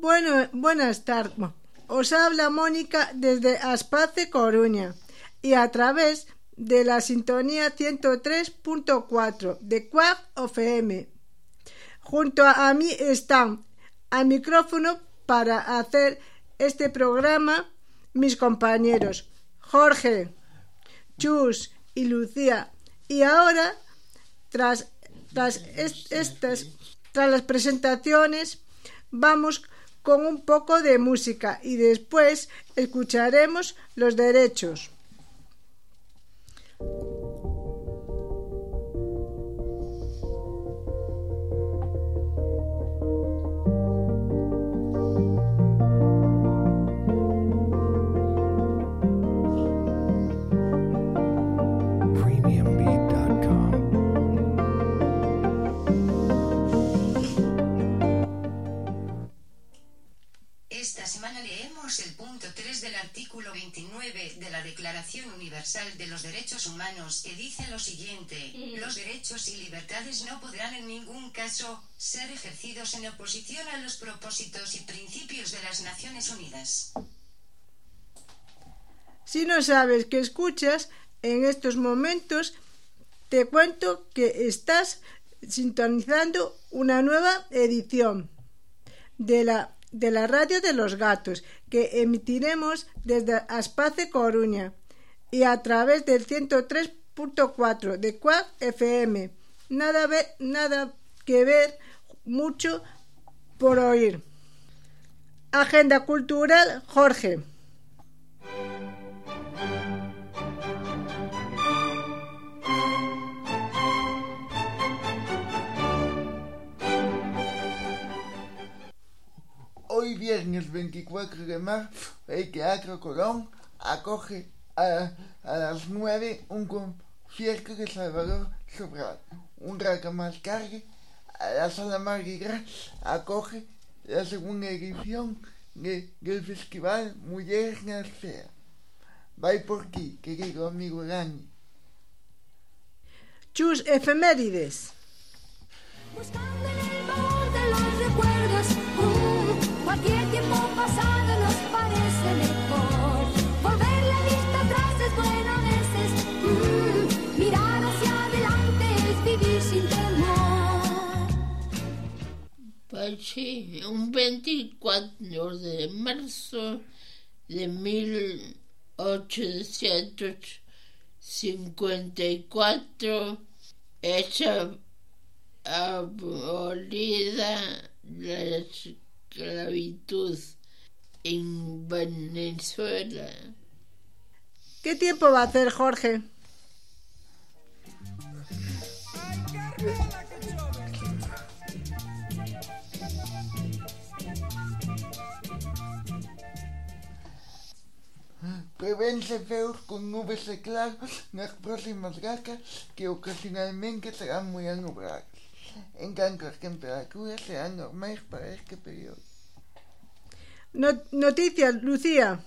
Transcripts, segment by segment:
Bueno, buenas tardes. Os habla Mónica desde Aspace, Coruña, y a través de la sintonía 103.4 de Quack OFM. Junto a mí están al micrófono para hacer este programa mis compañeros Jorge, Chus y Lucía. Y ahora, tras estas, tras las presentaciones, vamos con un poco de música y después escucharemos los derechos. El punto 3 del artículo 29 de la Declaración Universal de los Derechos Humanos que dice lo siguiente, los derechos y libertades no podrán en ningún caso ser ejercidos en oposición a los propósitos y principios de las Naciones Unidas. Si no sabes qué escuchas en estos momentos, te cuento que estás sintonizando una nueva edición de la de la radio de los gatos que emitiremos desde Aspace Coruña y a través del 103.4 de Cuac FM. Nada, nada que ver, mucho por oír. Agenda Cultural Jorge. Viernes 24 de marzo, el Teatro Colón acoge a, las 9 un concierto de Salvador Sobral. Un rato más tarde, a la Sala Marguerite acoge la segunda edición del Festival Mujeres na Esfera. Vai por ti, querido amigo Dani. Chus efemérides. Cualquier tiempo pasado Sí, un 24 de marzo de 1854 hecha abolida la esclavitud en Venezuela. ¿Qué tiempo va a hacer, Jorge? Revense feos con nubes de claro nas próximas gacas que ocasionalmente serán muy anubradas. En tanto, las temperaturas serán normales para este período. Noticias, Lucía.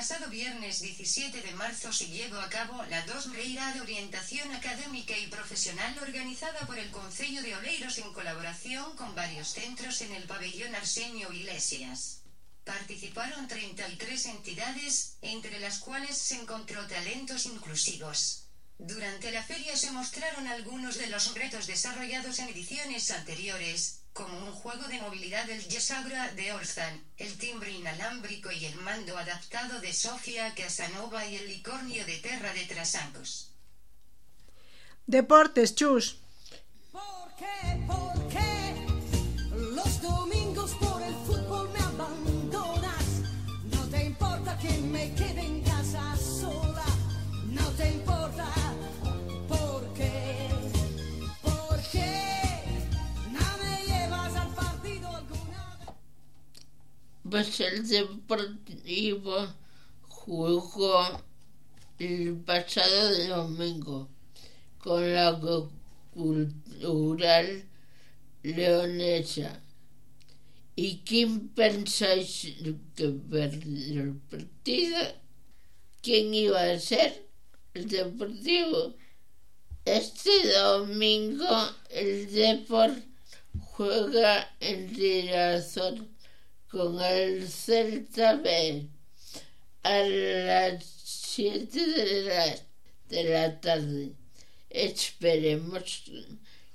Pasado viernes 17 de marzo se llevó a cabo la Dosmeira de Orientación Académica y Profesional organizada por el Concello de Oleiros en colaboración con varios centros en el pabellón Arsenio Iglesias. Participaron 33 entidades, entre las cuales se encontró talentos inclusivos. Durante la feria se mostraron algunos de los retos desarrollados en ediciones anteriores, como un juego de movilidad del Yesagra de Orzan, el timbre inalámbrico y el mando adaptado de Sofía Casanova y el licornio de Terra de Trasancos. Deportes, chus. ¿Por qué? ¿Por Pues el Deportivo jugó el pasado domingo con la cultural leonesa. ¿Y quién pensáis que perdió el partido? ¿Quién iba a ser el Deportivo? Este domingo el Deport juega en Riazor con el Celta B a las 7 de la, de la tarde. Esperemos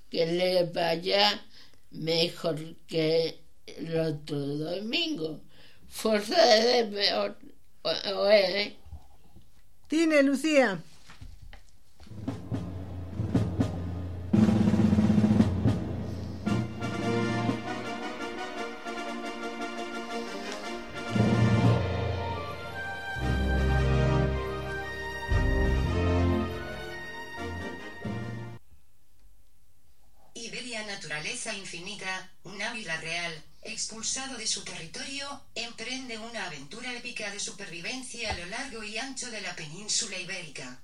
que le vaya mejor que el otro domingo. Fuerza de peor. Oye, Cine, Lucía. Naturaleza Infinita, un águila real, expulsado de su territorio, emprende una aventura épica de supervivencia a lo largo y ancho de la península ibérica.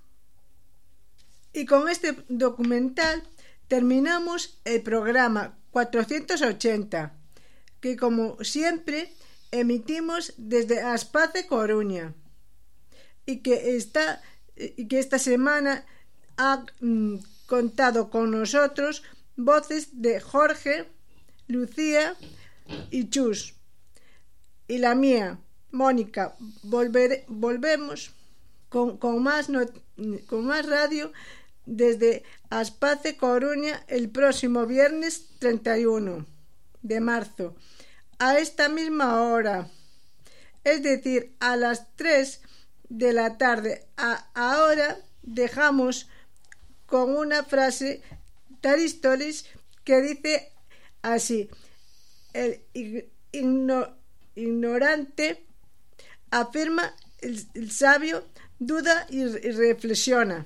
Y con este documental terminamos el programa 480, que como siempre emitimos desde Aspace Coruña y que esta, y que esta semana ha mm, contado con nosotros voces de Jorge, Lucía y Chus. Y la mía, Mónica, volvemos con, más radio desde Aspace Coruña el próximo viernes 31 de marzo a esta misma hora. Es decir a las 3 de la tarde. Ahora dejamos con una frase de Aristóteles que dice así el ig- igno- ignorante afirma el, sabio duda y reflexiona